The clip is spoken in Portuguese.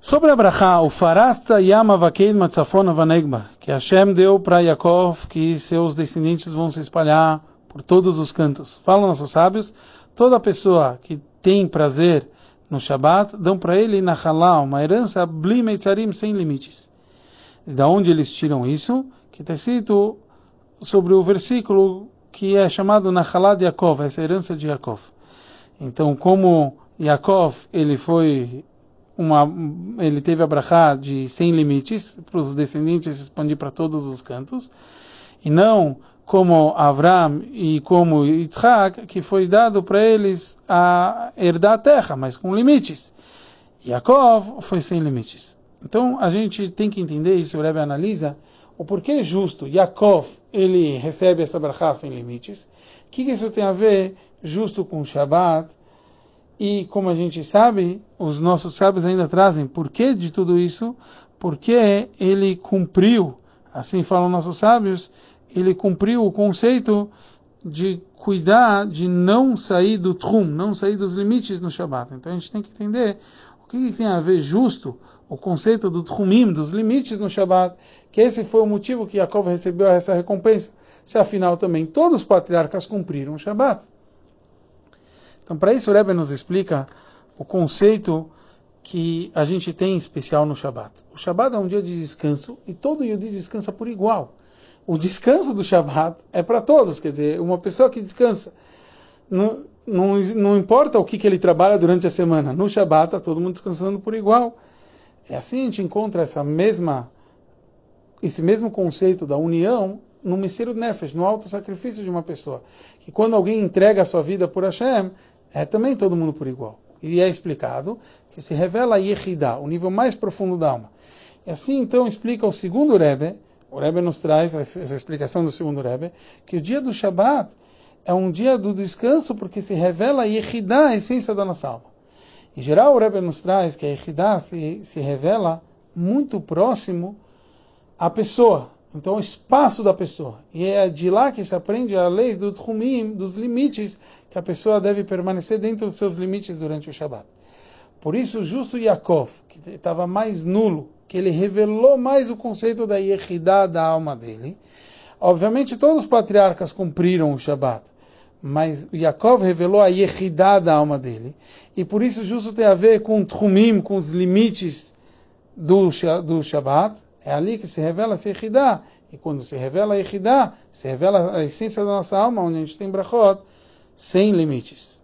Sobre a o Farasta Yama Vakeid Matzafon Avanegba, que Hashem deu para Yaakov que seus descendentes vão se espalhar por todos os cantos. Falam nossos sábios, toda pessoa que tem prazer no Shabat, dão para ele na Halá, uma herança bli meitzarim, sem limites. E da onde eles tiram isso? Que está escrito sobre o versículo que é chamado Nachalá de Yaakov, essa herança de Yaakov. Então, como Yaakov, ele foi uma, ele teve a brachá de sem limites para os descendentes se expandir para todos os cantos, e não como Avram e como Yitzhak, que foi dado para eles a herdar a terra, mas com limites. Yaakov foi sem limites. Então a gente tem que entender isso, o Rebbe analisa, o porquê justo Yaakov ele recebe essa brachá sem limites. O que, que isso tem a ver justo com o Shabbat? E como a gente sabe, os nossos sábios ainda trazem porquê de tudo isso, porque ele cumpriu, assim falam nossos sábios, ele cumpriu o conceito de cuidar de não sair do trum, não sair dos limites no Shabat. Então a gente tem que entender o que, que tem a ver justo o conceito do trumim, dos limites no Shabat, que esse foi o motivo que Jacob recebeu essa recompensa. Se afinal também todos os patriarcas cumpriram o Shabat. Então, para isso, o Rebbe nos explica o conceito que a gente tem especial no Shabat. O Shabat é um dia de descanso e todo dia descansa por igual. O descanso do Shabat é para todos, quer dizer, uma pessoa que descansa, não, não, não importa o que, que ele trabalha durante a semana, no Shabat está todo mundo descansando por igual. É assim a gente encontra essa mesma, esse mesmo conceito da união no Messiru Nefesh, no alto sacrifício de uma pessoa. Que quando alguém entrega a sua vida por Hashem, é também todo mundo por igual. E é explicado que se revela a Yehidah, o nível mais profundo da alma. E assim então explica o segundo Rebbe, o Rebbe nos traz essa explicação do segundo Rebbe, que o dia do Shabat é um dia do descanso porque se revela a Yehidah, a essência da nossa alma. Em geral, o Rebbe nos traz que a Yehidah se, se revela muito próximo à pessoa, então, o espaço da pessoa. E é de lá que se aprende a lei do Tchumim, dos limites, que a pessoa deve permanecer dentro dos seus limites durante o Shabat. Por isso, justo Yaakov, que estava mais nulo, que ele revelou mais o conceito da Yehidah da alma dele. Obviamente, todos os patriarcas cumpriram o Shabat, mas Yaakov revelou a Yehidah da alma dele. E por isso, justo tem a ver com o Tchumim, com os limites do, do Shabat é ali que se revela a Sehidá. E quando se revela a Yehidá, se revela a essência da nossa alma, onde a gente tem brachot, sem limites.